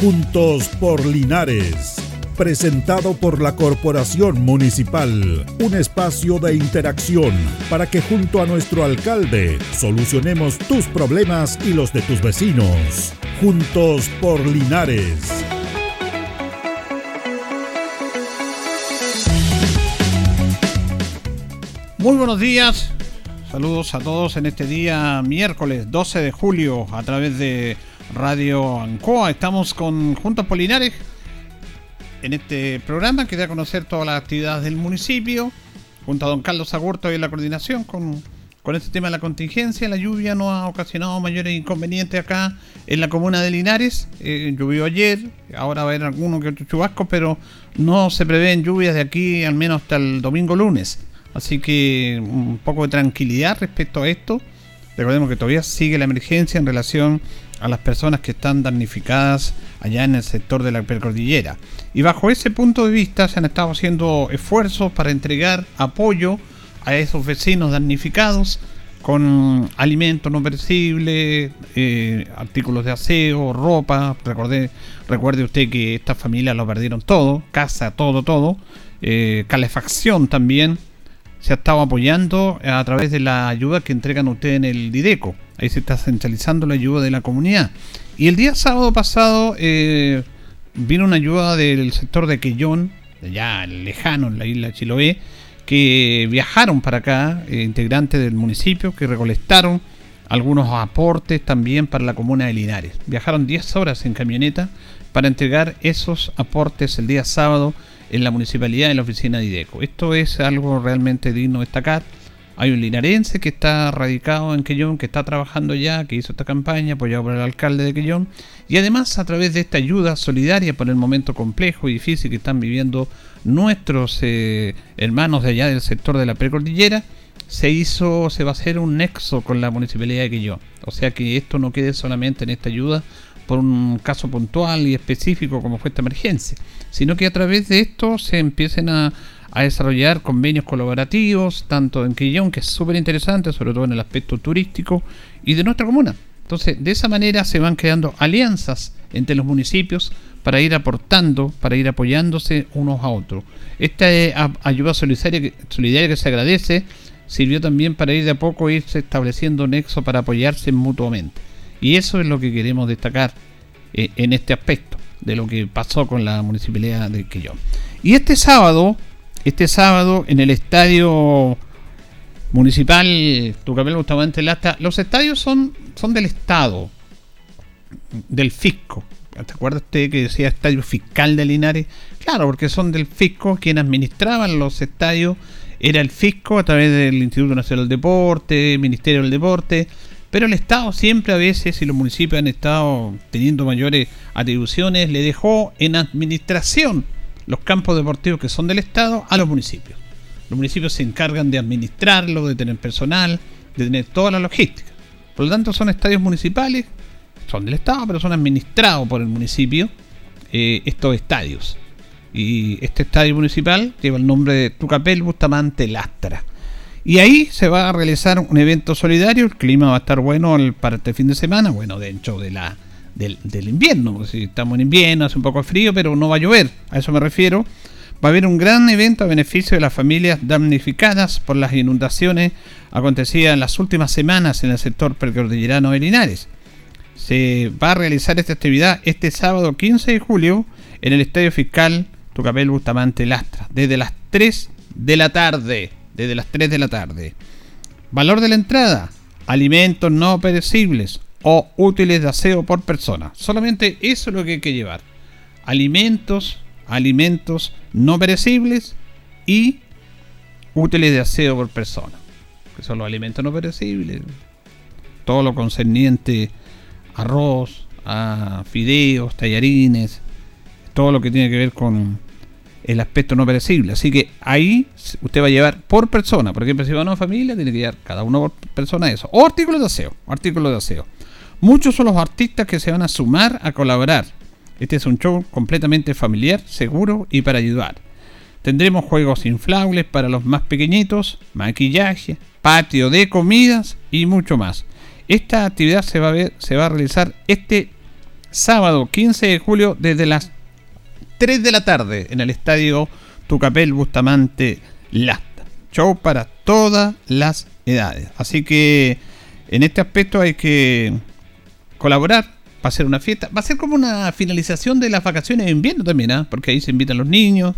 Juntos por Linares. Presentado por la Corporación Municipal. Un espacio de interacción para que junto a nuestro alcalde solucionemos tus problemas y los de tus vecinos. Juntos por Linares. Muy buenos días, saludos a todos en este día miércoles 12 de julio a través de Radio Ancoa. Estamos con Juntos Polinares en este programa que da a conocer todas las actividades del municipio, junto a don Carlos Agurto y la coordinación con, con este tema de la contingencia. La lluvia no ha ocasionado mayores inconvenientes acá en la comuna de Linares. Eh, llovió ayer, ahora va a haber alguno que otro chubasco, pero no se prevén lluvias de aquí al menos hasta el domingo lunes. Así que un poco de tranquilidad respecto a esto. Recordemos que todavía sigue la emergencia en relación a las personas que están damnificadas allá en el sector de la precordillera. Y bajo ese punto de vista se han estado haciendo esfuerzos para entregar apoyo a esos vecinos damnificados con alimentos no perecibles, eh, artículos de aseo, ropa. Recuerde, recuerde usted que estas familias lo perdieron todo, casa, todo, todo. Eh, calefacción también se ha estado apoyando a través de la ayuda que entregan ustedes en el Dideco. Ahí se está centralizando la ayuda de la comunidad. Y el día sábado pasado eh, vino una ayuda del sector de Quellón, allá lejano, en la isla Chiloé, que viajaron para acá, eh, integrantes del municipio, que recolectaron algunos aportes también para la comuna de Linares. Viajaron 10 horas en camioneta para entregar esos aportes el día sábado en la municipalidad en la oficina de IDECO. Esto es algo realmente digno de destacar. Hay un linarense que está radicado en Quellón, que está trabajando ya, que hizo esta campaña, apoyado por el alcalde de Quellón, y además a través de esta ayuda solidaria por el momento complejo y difícil que están viviendo nuestros eh, hermanos de allá del sector de la precordillera, se hizo, se va a hacer un nexo con la municipalidad de Quellón. O sea que esto no quede solamente en esta ayuda, por un caso puntual y específico como fue esta emergencia, sino que a través de esto se empiecen a, desarrollar convenios colaborativos, tanto en Quillón, que es súper interesante, sobre todo en el aspecto turístico, y de nuestra comuna. Entonces, de esa manera se van creando alianzas entre los municipios para ir aportando, para ir apoyándose unos a otros. Esta ayuda solidaria, solidaria que se agradece sirvió también para ir de a poco irse estableciendo nexo para apoyarse mutuamente. Y eso es lo que queremos destacar eh, en este aspecto de lo que pasó con la municipalidad de Quillón. Y este sábado, este sábado en el estadio municipal Tucapel Bustamante Lasta, los estadios son, son del Estado, del fisco. ¿Te acuerdas usted que decía estadio fiscal de Linares? Claro, porque son del fisco quien administraban los estadios, era el fisco a través del Instituto Nacional del Deporte, Ministerio del Deporte, pero el Estado siempre a veces, y los municipios han estado teniendo mayores atribuciones, le dejó en administración los campos deportivos que son del Estado a los municipios. Los municipios se encargan de administrarlo, de tener personal, de tener toda la logística. Por lo tanto, son estadios municipales, son del Estado, pero son administrados por el municipio eh, estos estadios. Y este estadio municipal lleva el nombre de Tucapel Bustamante Lastra. Y ahí se va a realizar un evento solidario. El clima va a estar bueno para este fin de semana. Bueno, dentro de la, del, invierno. Si estamos en invierno, hace un poco frío, pero no va a llover. A eso me refiero. Va a haber un gran evento a beneficio de las familias damnificadas por las inundaciones acontecidas en las últimas semanas en el sector precordillerano de Linares. Se va a realizar esta actividad este sábado 15 de julio en el Estadio Fiscal Tucapel Bustamante Lastra, desde las 3 de la tarde desde las 3 de la tarde. Valor de la entrada, alimentos no perecibles o útiles de aseo por persona. Solamente eso es lo que hay que llevar. Alimentos, alimentos no perecibles y útiles de aseo por persona. Que son los alimentos no perecibles. Todo lo concerniente arroz, a fideos, tallarines, todo lo que tiene que ver con el aspecto no perecible. Así que ahí usted va a llevar por persona, por ejemplo, si va a una familia, tiene que llevar cada uno por persona eso. O artículos de aseo, artículos de aseo. Muchos son los artistas que se van a sumar a colaborar. Este es un show completamente familiar, seguro y para ayudar. Tendremos juegos inflables para los más pequeñitos, maquillaje, patio de comidas y mucho más. Esta actividad se va a, ver, se va a realizar este sábado 15 de julio desde las 3 de la tarde en el estadio Tucapel Bustamante Lasta. Show para todas las edades. Así que en este aspecto hay que colaborar. Va a ser una fiesta. Va a ser como una finalización de las vacaciones de invierno también, ¿ah? porque ahí se invitan los niños.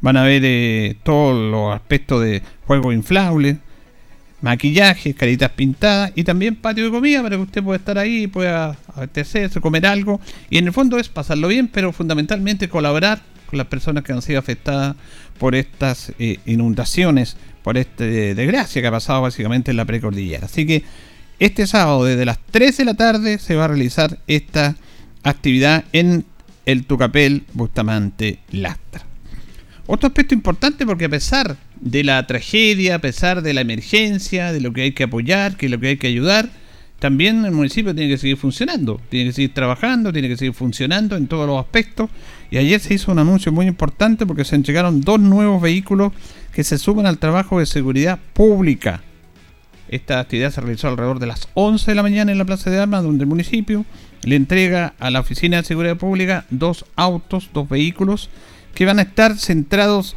Van a ver eh, todos los aspectos de juegos inflables maquillaje, caritas pintadas y también patio de comida para que usted pueda estar ahí, pueda abastecerse, comer algo. Y en el fondo es pasarlo bien, pero fundamentalmente colaborar con las personas que han sido afectadas por estas eh, inundaciones, por esta desgracia que ha pasado básicamente en la precordillera. Así que este sábado desde las 3 de la tarde se va a realizar esta actividad en el Tucapel Bustamante Lastra. Otro aspecto importante porque a pesar de la tragedia, a pesar de la emergencia, de lo que hay que apoyar, que lo que hay que ayudar, también el municipio tiene que seguir funcionando, tiene que seguir trabajando, tiene que seguir funcionando en todos los aspectos. Y ayer se hizo un anuncio muy importante porque se entregaron dos nuevos vehículos que se suman al trabajo de seguridad pública. Esta actividad se realizó alrededor de las 11 de la mañana en la Plaza de Armas, donde el municipio le entrega a la Oficina de Seguridad Pública dos autos, dos vehículos, que van a estar centrados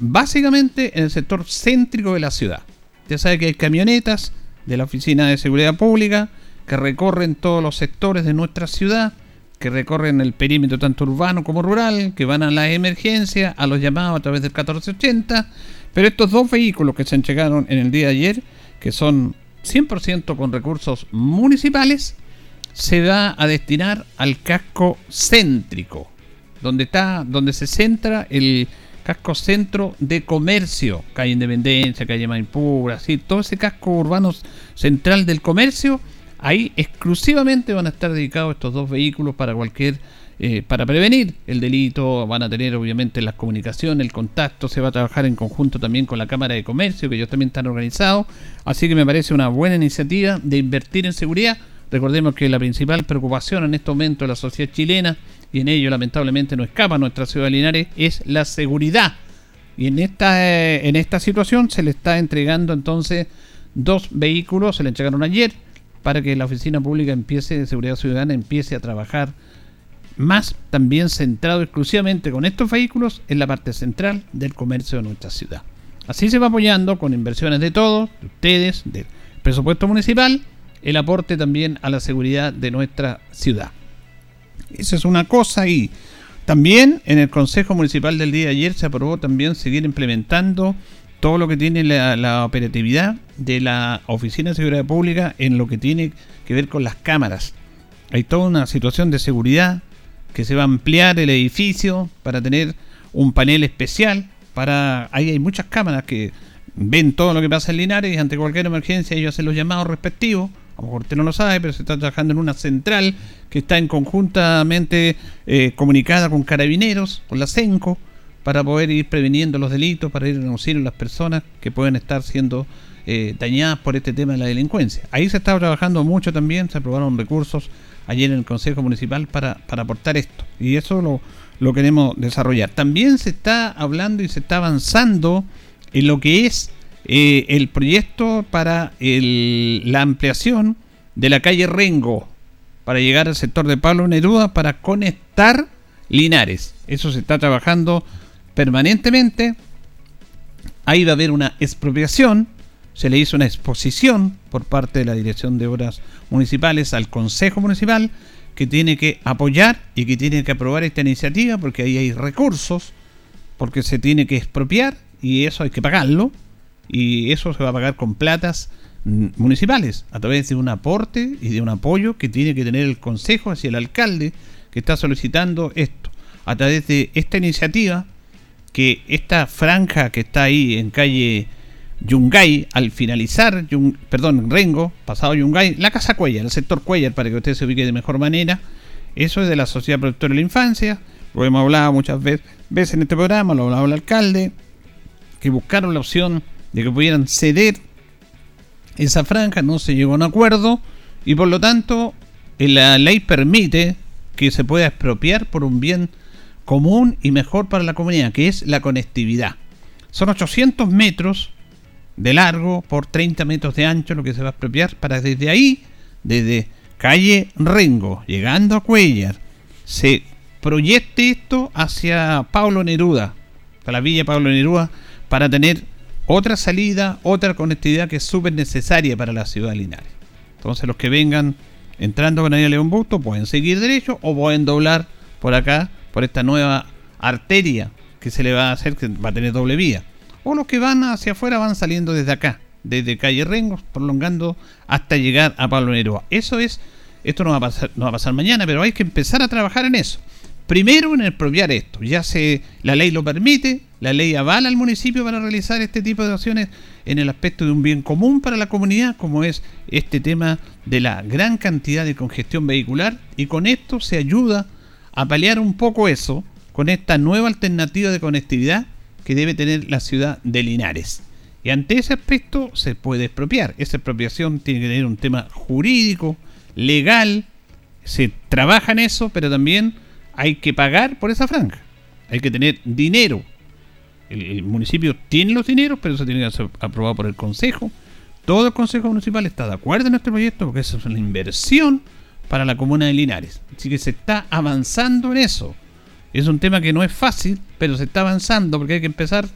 básicamente en el sector céntrico de la ciudad. Ya sabe que hay camionetas de la Oficina de Seguridad Pública que recorren todos los sectores de nuestra ciudad, que recorren el perímetro tanto urbano como rural, que van a la emergencia, a los llamados a través del 1480. Pero estos dos vehículos que se entregaron en el día de ayer, que son 100% con recursos municipales, se va a destinar al casco céntrico, donde está, donde se centra el casco centro de comercio, calle Independencia, calle Maipú, así, todo ese casco urbano central del comercio, ahí exclusivamente van a estar dedicados estos dos vehículos para cualquier eh, para prevenir el delito, van a tener obviamente las comunicaciones, el contacto, se va a trabajar en conjunto también con la Cámara de Comercio, que ellos también están organizados, así que me parece una buena iniciativa de invertir en seguridad. Recordemos que la principal preocupación en este momento de la sociedad chilena y en ello lamentablemente no escapa nuestra ciudad de Linares, es la seguridad. Y en esta, eh, en esta situación se le está entregando entonces dos vehículos, se le entregaron ayer, para que la oficina pública empiece de seguridad ciudadana empiece a trabajar más también centrado exclusivamente con estos vehículos en la parte central del comercio de nuestra ciudad. Así se va apoyando con inversiones de todos, de ustedes, del presupuesto municipal, el aporte también a la seguridad de nuestra ciudad. Esa es una cosa y también en el Consejo Municipal del día de ayer se aprobó también seguir implementando todo lo que tiene la, operatividad de la Oficina de Seguridad Pública en lo que tiene que ver con las cámaras. Hay toda una situación de seguridad que se va a ampliar el edificio para tener un panel especial para ahí hay muchas cámaras que ven todo lo que pasa en Linares y ante cualquier emergencia ellos hacen los llamados respectivos a lo mejor usted no lo sabe, pero se está trabajando en una central que está en conjuntamente eh, comunicada con carabineros, con la CENCO, para poder ir preveniendo los delitos, para ir a las personas que pueden estar siendo eh, dañadas por este tema de la delincuencia. Ahí se está trabajando mucho también, se aprobaron recursos ayer en el Consejo Municipal para, para aportar esto. Y eso lo, lo queremos desarrollar. También se está hablando y se está avanzando en lo que es eh, el proyecto para la ampliación de la calle Rengo para llegar al sector de Pablo Neruda para conectar Linares. Eso se está trabajando permanentemente. Ahí va a haber una expropiación. Se le hizo una exposición por parte de la Dirección de Obras Municipales al Consejo Municipal que tiene que apoyar y que tiene que aprobar esta iniciativa porque ahí hay recursos, porque se tiene que expropiar y eso hay que pagarlo y eso se va a pagar con platas municipales a través de un aporte y de un apoyo que tiene que tener el consejo hacia el alcalde que está solicitando esto. A través de esta iniciativa que esta franja que está ahí en calle Yungay al finalizar perdón Rengo pasado Yungay la casa Cuellar el sector Cuellar para que usted se ubique de mejor manera eso es de la sociedad protectora de la infancia lo hemos hablado muchas veces, veces en este programa lo ha hablado el alcalde que buscaron la opción de que pudieran ceder esa franja, no se llegó a un acuerdo y por lo tanto la ley permite que se pueda expropiar por un bien común y mejor para la comunidad, que es la conectividad. Son 800 metros de largo por 30 metros de ancho lo que se va a expropiar para desde ahí, desde calle Rengo, llegando a Cuellar, se proyecte esto hacia Pablo Neruda, a la Villa Pablo Neruda, para tener otra salida, otra conectividad que es súper necesaria para la ciudad de. Entonces los que vengan entrando con Avenida León Busto pueden seguir derecho o pueden doblar por acá, por esta nueva arteria que se le va a hacer, que va a tener doble vía. O los que van hacia afuera van saliendo desde acá, desde calle Rengos, prolongando hasta llegar a Pablo Neruda. Eso es, esto no va, a pasar, no va a pasar mañana, pero hay que empezar a trabajar en eso. Primero en expropiar esto, ya se la ley lo permite, la ley avala al municipio para realizar este tipo de acciones en el aspecto de un bien común para la comunidad, como es este tema de la gran cantidad de congestión vehicular, y con esto se ayuda a paliar un poco eso con esta nueva alternativa de conectividad que debe tener la ciudad de Linares. Y ante ese aspecto se puede expropiar. Esa expropiación tiene que tener un tema jurídico, legal, se trabaja en eso, pero también hay que pagar por esa franja. Hay que tener dinero. El, municipio tiene los dineros, pero eso tiene que ser aprobado por el Consejo. Todo el Consejo Municipal está de acuerdo en este proyecto porque eso es una inversión para la comuna de Linares. Así que se está avanzando en eso. Es un tema que no es fácil, pero se está avanzando porque hay que empezar,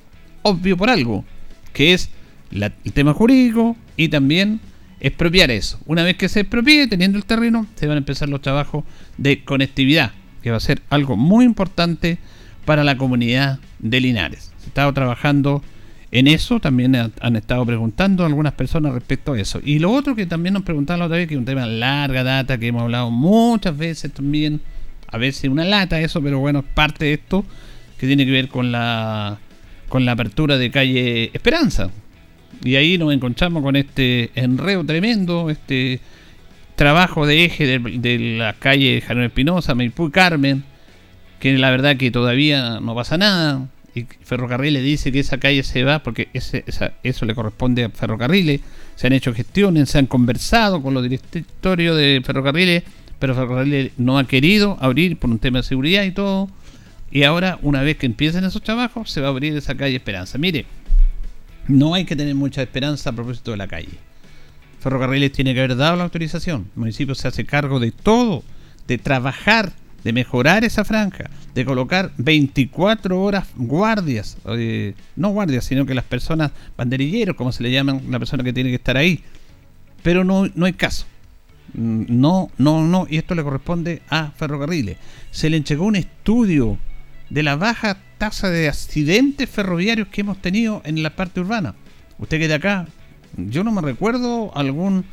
obvio, por algo, que es el tema jurídico y también expropiar eso. Una vez que se expropie, teniendo el terreno, se van a empezar los trabajos de conectividad que va a ser algo muy importante para la comunidad de Linares. Estado trabajando en eso, también han estado preguntando algunas personas respecto a eso. Y lo otro que también nos preguntaban la otra vez, que es un tema larga data, que hemos hablado muchas veces también, a veces una lata eso, pero bueno, es parte de esto que tiene que ver con la con la apertura de calle Esperanza. Y ahí nos encontramos con este enreo tremendo, este trabajo de eje de, la calle Janón Espinosa, Maipú y Carmen, que la verdad que todavía no pasa nada. Y Ferrocarril le dice que esa calle se va porque eso le corresponde a Ferrocarriles. Se han hecho gestiones, se han conversado con los directorios de Ferrocarriles, pero Ferrocarriles no ha querido abrir por un tema de seguridad y todo. Y ahora, una vez que empiecen esos trabajos, se va a abrir esa calle Esperanza. Mire, no hay que tener mucha esperanza a propósito de la calle. Ferrocarriles tiene que haber dado la autorización. El municipio se hace cargo de todo, de trabajar, de mejorar esa franja, de colocar 24 horas guardias, eh, no guardias, sino que las personas banderilleros, como se le llaman, la persona que tiene que estar ahí. Pero no, no hay caso. Mm, no, no, no, y esto le corresponde a Ferrocarriles. Se le entregó un estudio de la baja tasa de accidentes ferroviarios que hemos tenido en la parte urbana. Usted que de acá yo no me recuerdo algún,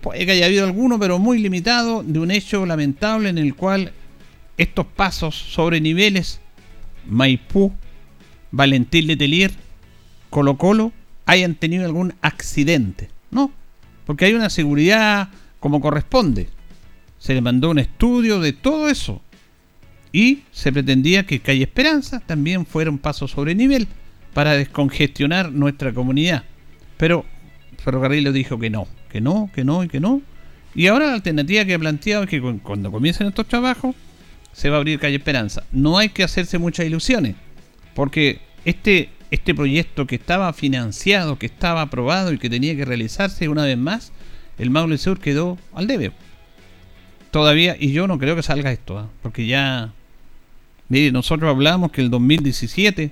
puede que haya habido alguno, pero muy limitado, de un hecho lamentable en el cual estos pasos sobre niveles, Maipú, Valentín Letelier, Colo Colo, hayan tenido algún accidente. No, porque hay una seguridad como corresponde. Se le mandó un estudio de todo eso. Y se pretendía que Calle Esperanza también fuera un paso sobre nivel para descongestionar nuestra comunidad. Pero Ferrocarril dijo que no, que no, que no y que no. Y ahora la alternativa que ha planteado es que cuando comiencen estos trabajos se va a abrir calle Esperanza. No hay que hacerse muchas ilusiones, porque este, este proyecto que estaba financiado, que estaba aprobado y que tenía que realizarse una vez más, el Maule Sur quedó al debe. Todavía, y yo no creo que salga esto, ¿ah? porque ya, mire, nosotros hablamos que el 2017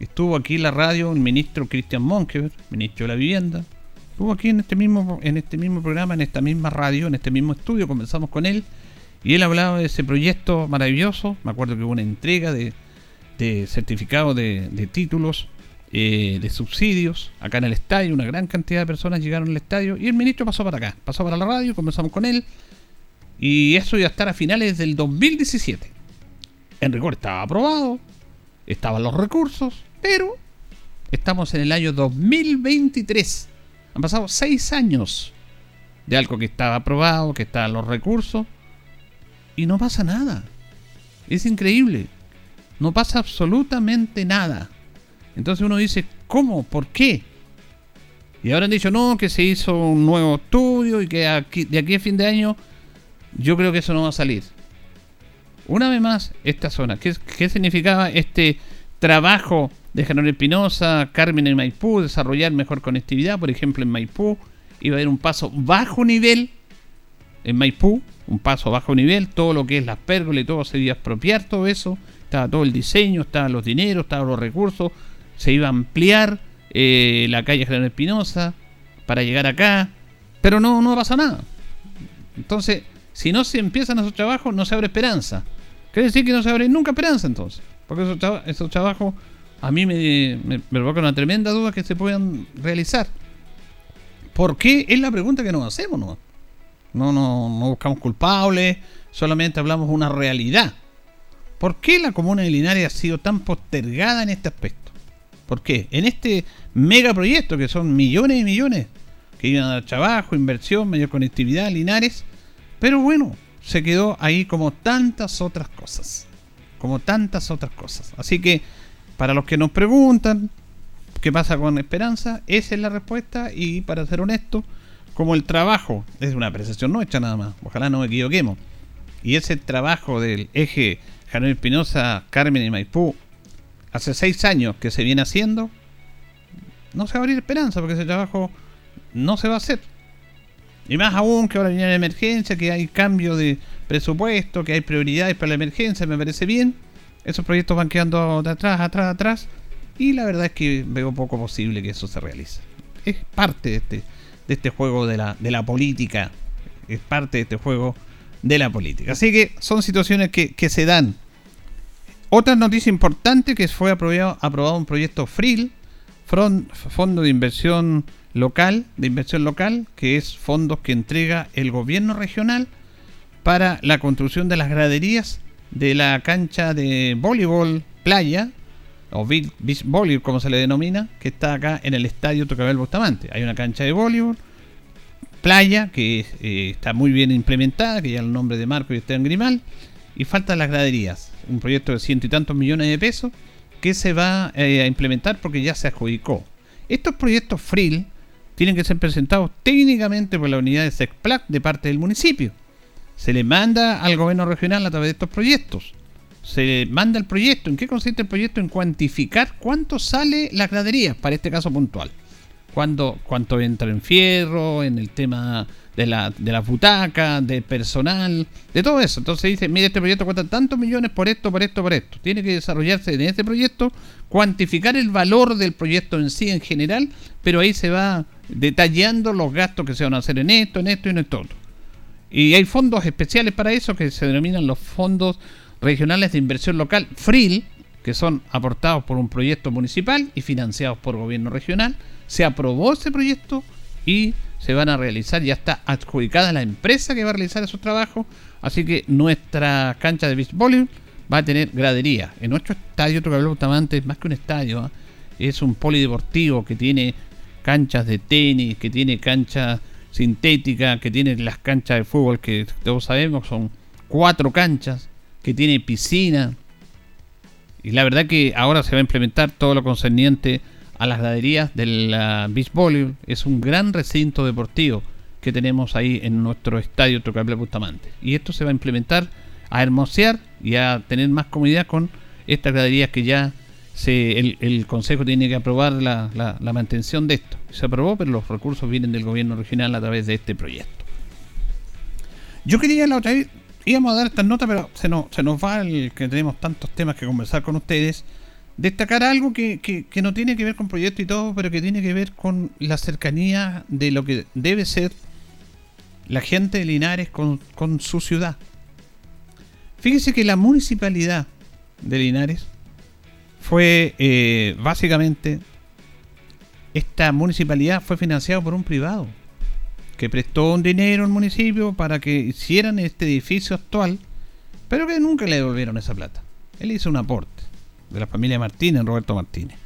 estuvo aquí la radio el ministro Cristian Monkever, ministro de la Vivienda, Estuvo aquí en este mismo, en este mismo programa, en esta misma radio, en este mismo estudio, conversamos con él y él hablaba de ese proyecto maravilloso. Me acuerdo que hubo una entrega de, de certificados de, títulos, eh, de subsidios, acá en el estadio. Una gran cantidad de personas llegaron al estadio y el ministro pasó para acá, pasó para la radio, conversamos con él y eso iba a estar a finales del 2017. En rigor estaba aprobado, estaban los recursos, pero estamos en el año 2023 han pasado seis años de algo que estaba aprobado, que estaban los recursos, y no pasa nada. Es increíble. No pasa absolutamente nada. Entonces uno dice, ¿cómo? ¿Por qué? Y ahora han dicho, no, que se hizo un nuevo estudio y que de aquí a fin de año yo creo que eso no va a salir. Una vez más, esta zona, ¿qué, qué significaba este trabajo de General Espinosa, Carmen en Maipú, desarrollar mejor conectividad, por ejemplo en Maipú, iba a haber un paso bajo nivel en Maipú, un paso bajo nivel, todo lo que es las pérgolas y todo se iba a expropiar todo eso, estaba todo el diseño, estaban los dineros, estaban los recursos, se iba a ampliar eh, la calle General Espinosa para llegar acá, pero no, no pasa nada. Entonces, si no se empiezan esos trabajos, no se abre esperanza. Quiere decir que no se abre nunca esperanza entonces, porque esos, esos trabajos a mí me, me, provoca una tremenda duda que se puedan realizar. ¿Por qué? Es la pregunta que nos hacemos, ¿no? No, no, no buscamos culpables, solamente hablamos una realidad. ¿Por qué la comuna de Linares ha sido tan postergada en este aspecto? ¿Por qué? En este megaproyecto, que son millones y millones, que iban a dar trabajo, inversión, mayor conectividad, Linares, pero bueno, se quedó ahí como tantas otras cosas. Como tantas otras cosas. Así que para los que nos preguntan qué pasa con Esperanza, esa es la respuesta y para ser honesto, como el trabajo es una apreciación nuestra nada más, ojalá no me equivoquemos, y ese trabajo del eje Javier Espinosa, Carmen y Maipú, hace seis años que se viene haciendo, no se va a abrir esperanza porque ese trabajo no se va a hacer. Y más aún que ahora viene la emergencia, que hay cambio de presupuesto, que hay prioridades para la emergencia, me parece bien esos proyectos van quedando de atrás, atrás, atrás. Y la verdad es que veo poco posible que eso se realice. Es parte de este, de este juego de la, de la política. Es parte de este juego de la política. Así que son situaciones que, se dan. Otra noticia importante que fue aprobado, aprobado un proyecto FRIL, Fondo de Inversión Local, de Inversión Local, que es fondos que entrega el gobierno regional para la construcción de las graderías de la cancha de voleibol playa, o beach volley como se le denomina, que está acá en el estadio Tocabel Bustamante. Hay una cancha de voleibol playa que eh, está muy bien implementada, que ya el nombre de Marco y en Grimal, y faltan las graderías, un proyecto de ciento y tantos millones de pesos que se va eh, a implementar porque ya se adjudicó. Estos proyectos FRIL tienen que ser presentados técnicamente por la unidad de SECPLAC de parte del municipio se le manda al gobierno regional a través de estos proyectos. Se manda el proyecto. ¿En qué consiste el proyecto? En cuantificar cuánto sale las graderías, para este caso puntual. Cuánto, cuánto entra en fierro, en el tema de la, de las butacas, de personal, de todo eso. Entonces dice, mire, este proyecto cuesta tantos millones por esto, por esto, por esto. Tiene que desarrollarse en este proyecto, cuantificar el valor del proyecto en sí en general, pero ahí se va detallando los gastos que se van a hacer en esto, en esto y en esto. Y hay fondos especiales para eso que se denominan los fondos regionales de inversión local, FRIL, que son aportados por un proyecto municipal y financiados por gobierno regional. Se aprobó ese proyecto y se van a realizar, ya está adjudicada la empresa que va a realizar esos trabajos, así que nuestra cancha de beach va a tener gradería. En nuestro estadio Trocabel Bustamante es más que un estadio, ¿eh? es un polideportivo que tiene canchas de tenis, que tiene canchas sintética, que tiene las canchas de fútbol que todos sabemos, son cuatro canchas, que tiene piscina. Y la verdad que ahora se va a implementar todo lo concerniente a las graderías del Beach Volley. Es un gran recinto deportivo que tenemos ahí en nuestro estadio Trocable Bustamante. Y esto se va a implementar a hermosear y a tener más comodidad con estas graderías que ya el, Consejo tiene que aprobar la, mantención de esto. Se aprobó, pero los recursos vienen del gobierno regional a través de este proyecto. Yo quería la otra vez, íbamos a dar estas notas, pero se nos, se nos va el que tenemos tantos temas que conversar con ustedes. Destacar algo que, que, no tiene que ver con proyecto y todo, pero que tiene que ver con la cercanía de lo que debe ser la gente de Linares con, con su ciudad. Fíjese que la municipalidad de Linares fue eh, básicamente esta municipalidad fue financiada por un privado que prestó un dinero al municipio para que hicieran este edificio actual, pero que nunca le devolvieron esa plata. Él hizo un aporte de la familia Martínez, Roberto Martínez.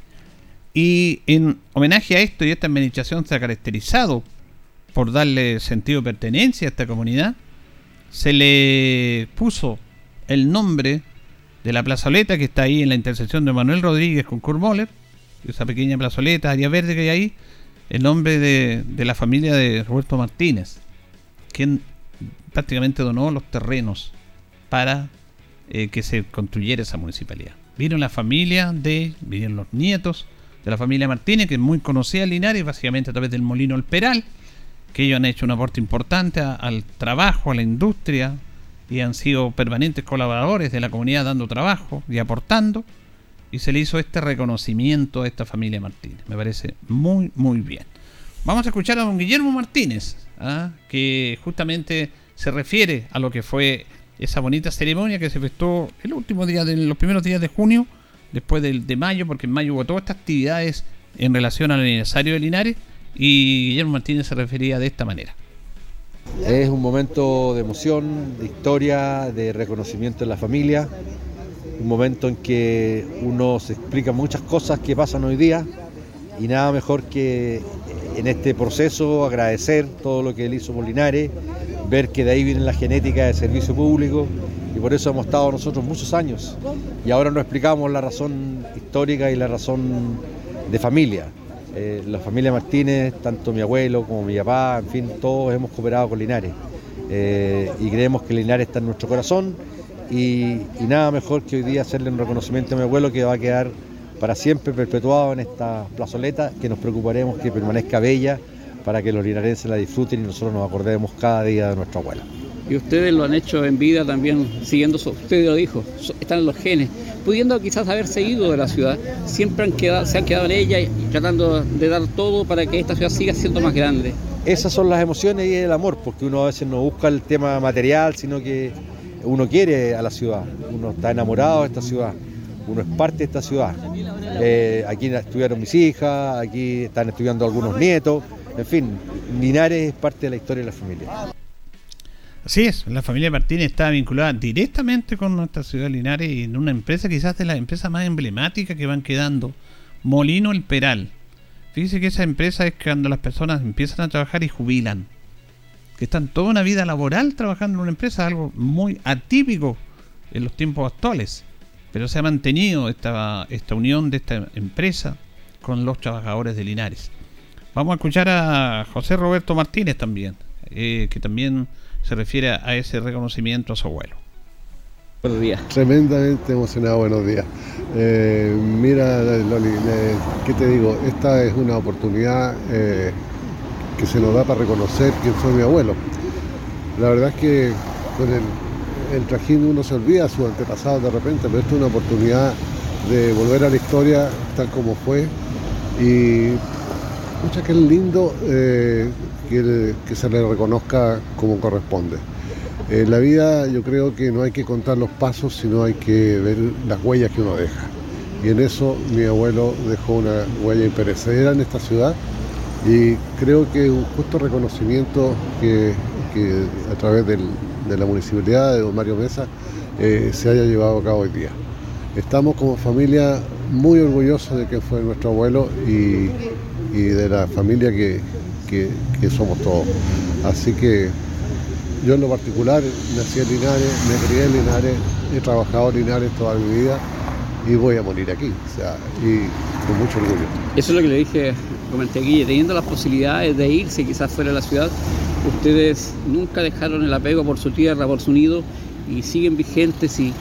Y en homenaje a esto y esta administración se ha caracterizado por darle sentido de pertenencia a esta comunidad, se le puso el nombre de la plazoleta que está ahí en la intersección de Manuel Rodríguez con Kurt Moller, esa pequeña plazoleta, área verde que hay ahí, el nombre de, la familia de Roberto Martínez, quien prácticamente donó los terrenos para eh, que se construyera esa municipalidad. Vino la familia de, vinieron los nietos de la familia Martínez, que es muy conocida Linares, básicamente a través del Molino El Peral, que ellos han hecho un aporte importante al trabajo, a la industria, y han sido permanentes colaboradores de la comunidad dando trabajo y aportando. Y se le hizo este reconocimiento a esta familia Martínez. Me parece muy, muy bien. Vamos a escuchar a don Guillermo Martínez, ¿ah? que justamente se refiere a lo que fue esa bonita ceremonia que se efectuó el último día de los primeros días de junio, después del, de mayo, porque en mayo hubo todas estas actividades en relación al aniversario de Linares, y Guillermo Martínez se refería de esta manera. Es un momento de emoción, de historia, de reconocimiento en la familia, un momento en que uno se explica muchas cosas que pasan hoy día y nada mejor que en este proceso agradecer todo lo que él hizo por Linares, ver que de ahí viene la genética de servicio público y por eso hemos estado nosotros muchos años y ahora nos explicamos la razón histórica y la razón de familia. Eh, la familia Martínez, tanto mi abuelo como mi papá, en fin, todos hemos cooperado con Linares. Eh, y creemos que Linares está en nuestro corazón y, nada mejor que hoy día hacerle un reconocimiento a mi abuelo que va a quedar para siempre perpetuado en esta plazoleta, que nos preocuparemos que permanezca bella para que los linarenses la disfruten y nosotros nos acordemos cada día de nuestra abuela y ustedes lo han hecho en vida también, siguiendo, su, usted lo dijo, están en los genes, pudiendo quizás haber seguido de la ciudad, siempre han quedado, se han quedado en ella y tratando de dar todo para que esta ciudad siga siendo más grande. Esas son las emociones y el amor, porque uno a veces no busca el tema material, sino que uno quiere a la ciudad, uno está enamorado de esta ciudad, uno es parte de esta ciudad. Eh, aquí estudiaron mis hijas, aquí están estudiando algunos nietos, en fin, Linares es parte de la historia de la familia. Así es, la familia Martínez está vinculada directamente con nuestra ciudad de Linares y en una empresa quizás de las empresas más emblemáticas que van quedando, Molino El Peral. Fíjese que esa empresa es cuando las personas empiezan a trabajar y jubilan. Que están toda una vida laboral trabajando en una empresa, algo muy atípico en los tiempos actuales. Pero se ha mantenido esta, esta unión de esta empresa con los trabajadores de Linares. Vamos a escuchar a José Roberto Martínez también, eh, que también se refiere a ese reconocimiento a su abuelo. Buenos días. Tremendamente emocionado, buenos días. Eh, mira, Loli, eh, ¿qué te digo? Esta es una oportunidad eh, que se nos da para reconocer quién fue mi abuelo. La verdad es que con el, el trajín uno se olvida su antepasado de repente, pero esta es una oportunidad de volver a la historia tal como fue y mucha que es lindo que, se le reconozca como corresponde. En la vida yo creo que no hay que contar los pasos, sino hay que ver las huellas que uno deja. Y en eso mi abuelo dejó una huella imperecedera en esta ciudad y creo que un justo reconocimiento que, a través de la municipalidad de don Mario Mesa eh, se haya llevado a cabo hoy día. Estamos como familia muy orgullosos de que fue nuestro abuelo y de la familia que, que, somos todos. Así que yo en lo particular nací en Linares, me crié en Linares, he trabajado en Linares toda mi vida y voy a morir aquí, o sea, y con mucho orgullo. Eso es lo que le dije, comenté Guille, teniendo las posibilidades de irse quizás fuera de la ciudad, ustedes nunca dejaron el apego por su tierra, por su nido y siguen vigentes y,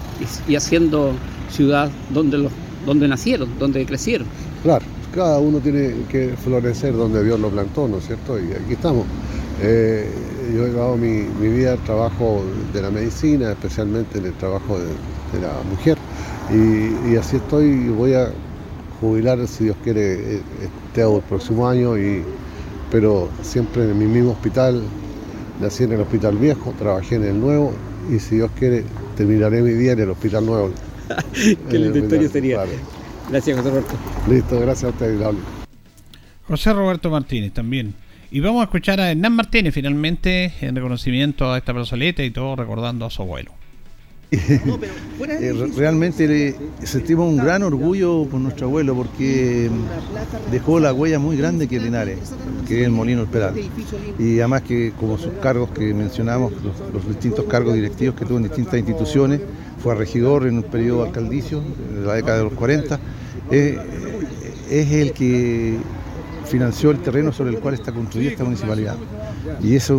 y, haciendo ciudad donde, donde nacieron, donde crecieron. Claro, cada uno tiene que florecer donde Dios lo plantó, ¿no es cierto? Y aquí estamos. Eh, yo he dado mi, vida al trabajo de la medicina, especialmente en el trabajo de, la mujer, y, así estoy y voy a jubilar, si Dios quiere, eh, este el próximo año, y, pero siempre en mi mismo hospital, nací en el hospital viejo, trabajé en el nuevo, y si Dios quiere, terminaré mi día en el hospital nuevo. Qué linda historia sería. Gracias, José Roberto. Listo, gracias a usted, José Roberto Martínez también. Y vamos a escuchar a Hernán Martínez finalmente en reconocimiento a esta brazaleta y todo recordando a su abuelo. Eh, realmente sentimos un gran orgullo por nuestro abuelo porque dejó la huella muy grande que Linares, que es el Molino Esperal. Y además que como sus cargos que mencionamos, los, distintos cargos directivos que tuvo en distintas instituciones, fue regidor en un periodo alcaldicio, en la década de los 40, es el que financió el terreno sobre el cual está construida esta municipalidad. Y eso,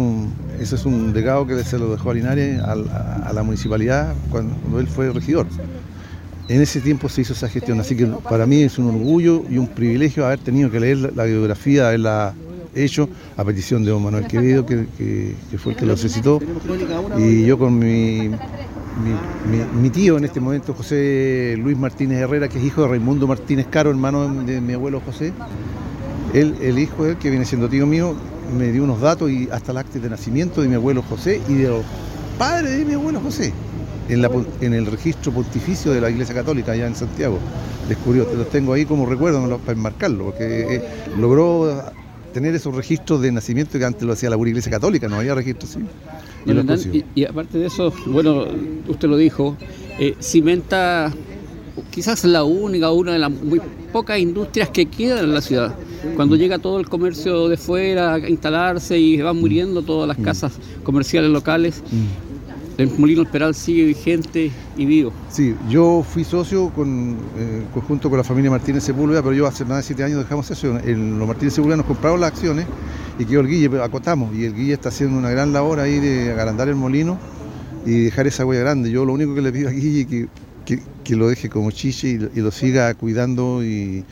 es un legado que se lo dejó a Linares a, la municipalidad cuando, él fue regidor. En ese tiempo se hizo esa gestión, así que para mí es un orgullo y un privilegio haber tenido que leer la, biografía, haberla hecho a petición de don Manuel Quevedo, que, fue el que lo necesitó. Y yo con mi, mi, tío en este momento, José Luis Martínez Herrera, que es hijo de Raimundo Martínez Caro, hermano de mi abuelo José, él, el hijo de él, que viene siendo tío mío, me dio unos datos y hasta el acta de nacimiento de mi abuelo José y de los padres de mi abuelo José, en, el registro pontificio de la Iglesia Católica allá en Santiago. Descubrió, los tengo ahí como recuerdo para enmarcarlo, porque eh, logró tener esos registros de nacimiento que antes lo hacía la pura Iglesia Católica, no había registros Y, y, aparte de eso, bueno, usted lo dijo, eh, cimenta quizás la única, una de las muy pocas industrias que quedan en la ciudad. Cuando llega todo el comercio de fuera a instalarse y van muriendo todas las mm. casas comerciales locales, mm. el Molino Esperal sigue vigente y vivo. Sí, yo fui socio con, eh, junto con la familia Martínez Sepúlveda, pero yo hace más de siete años dejamos eso. En los Martínez Sepúlveda nos compraron las acciones y quedó el Guille, acotamos, y el Guille está haciendo una gran labor ahí de agrandar el molino y dejar esa huella grande. Yo lo único que le pido a Guille es que que, lo deje como chiche y, lo siga cuidando y,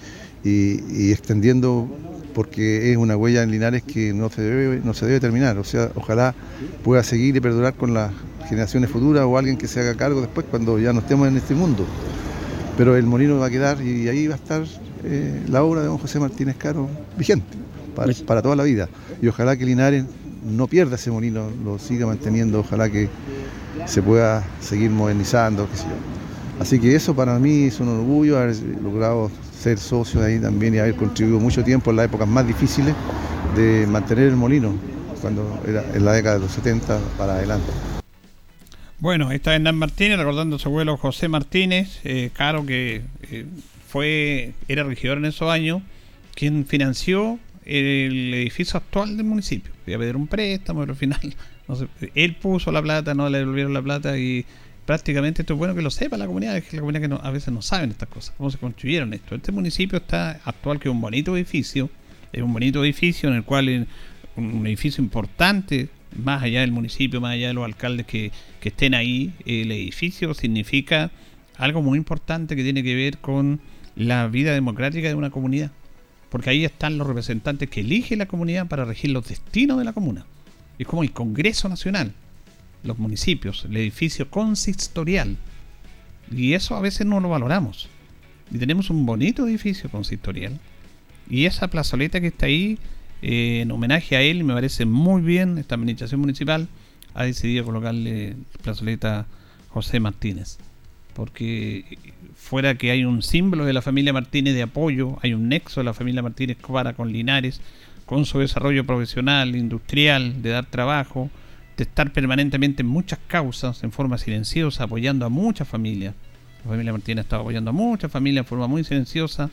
extendiendo porque es una huella en Linares que no se debe, no se debe terminar. O sea, ojalá pueda seguir y perdurar con las generaciones futuras o alguien que se haga cargo después cuando ya no estemos en este mundo. Pero el molino va a quedar y ahí va a estar eh, la obra de don José Martínez Caro vigente para, para, toda la vida. Y ojalá que Linares no pierda ese molino, lo siga manteniendo, ojalá que se pueda seguir modernizando, qué sé yo. Así que eso para mí es un orgullo haber logrado ser socio ahí también y haber contribuido mucho tiempo en las épocas más difíciles de mantener el molino, cuando era en la década de los 70 para adelante. Bueno, está Hernán Martínez recordando a su abuelo José Martínez, eh, Caro, que eh, fue era regidor en esos años, quien financió el edificio actual del municipio. Iba a pedir un préstamo, pero al final él puso la plata, no le devolvieron la plata y prácticamente esto es bueno que lo sepa la comunidad, es que la comunidad que a veces no saben estas cosas, cómo se construyeron esto. Este municipio está actual que es un bonito edificio, es un bonito edificio en el cual es un edificio importante, más allá del municipio, más allá de los alcaldes que, que estén ahí, el edificio significa algo muy importante que tiene que ver con la vida democrática de una comunidad. Porque ahí están los representantes que elige la comunidad para regir los destinos de la comuna. Es como el Congreso Nacional los municipios, el edificio consistorial. Y eso a veces no lo valoramos. Y tenemos un bonito edificio consistorial. Y esa plazoleta que está ahí, eh, en homenaje a él, me parece muy bien, esta administración municipal ha decidido colocarle plazoleta José Martínez. Porque fuera que hay un símbolo de la familia Martínez de apoyo, hay un nexo de la familia Martínez para con Linares, con su desarrollo profesional, industrial, de dar trabajo, de estar permanentemente en muchas causas en forma silenciosa, apoyando a muchas familias. La familia Martínez está apoyando a muchas familias en forma muy silenciosa,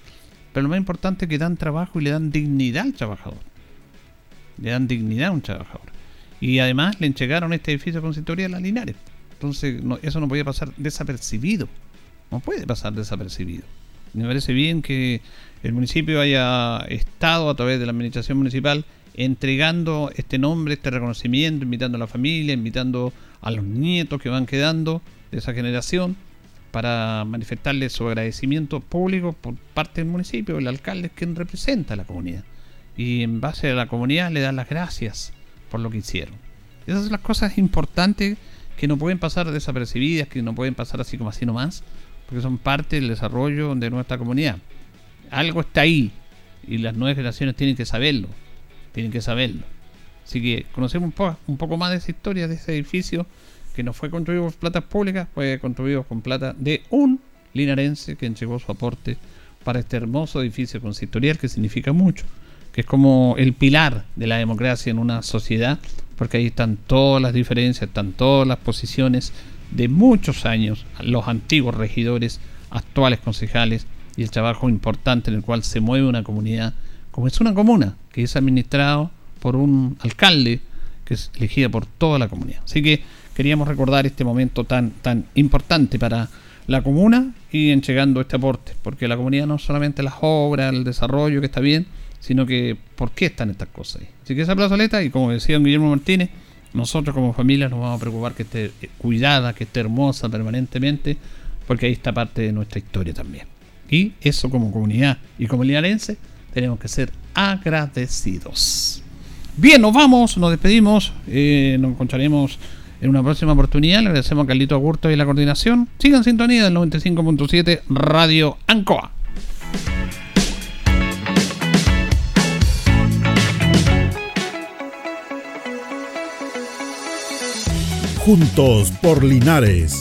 pero lo más importante es que dan trabajo y le dan dignidad al trabajador. Le dan dignidad a un trabajador. Y además le entregaron este edificio consistorial a Linares. Entonces eso no podía pasar desapercibido. No puede pasar desapercibido. Me parece bien que el municipio haya estado a través de la administración municipal entregando este nombre, este reconocimiento, invitando a la familia, invitando a los nietos que van quedando de esa generación para manifestarles su agradecimiento público por parte del municipio, el alcalde es quien representa a la comunidad. Y en base a la comunidad le dan las gracias por lo que hicieron. Esas son las cosas importantes que no pueden pasar desapercibidas, que no pueden pasar así como así nomás, porque son parte del desarrollo de nuestra comunidad. Algo está ahí y las nuevas generaciones tienen que saberlo tienen que saberlo. Así que conocemos un, poco, un poco más de esa historia de ese edificio que no fue construido con plata públicas, fue construido con plata de un linarense que entregó su aporte para este hermoso edificio consistorial que significa mucho, que es como el pilar de la democracia en una sociedad, porque ahí están todas las diferencias, están todas las posiciones de muchos años, los antiguos regidores, actuales concejales y el trabajo importante en el cual se mueve una comunidad como es una comuna, que es administrado por un alcalde que es elegido por toda la comunidad. Así que queríamos recordar este momento tan, tan importante para la comuna y entregando este aporte, porque la comunidad no solamente las obras, el desarrollo que está bien, sino que por qué están estas cosas ahí. Así que esa plazoleta, y como decía Guillermo Martínez, nosotros como familia nos vamos a preocupar que esté cuidada, que esté hermosa permanentemente, porque ahí está parte de nuestra historia también. Y eso como comunidad y como linarense tenemos que ser agradecidos. Bien, nos vamos, nos despedimos, eh, nos encontraremos en una próxima oportunidad. Le agradecemos a Carlito Agurto y la coordinación. Sigan sintonía del 95.7 Radio Ancoa. Juntos por Linares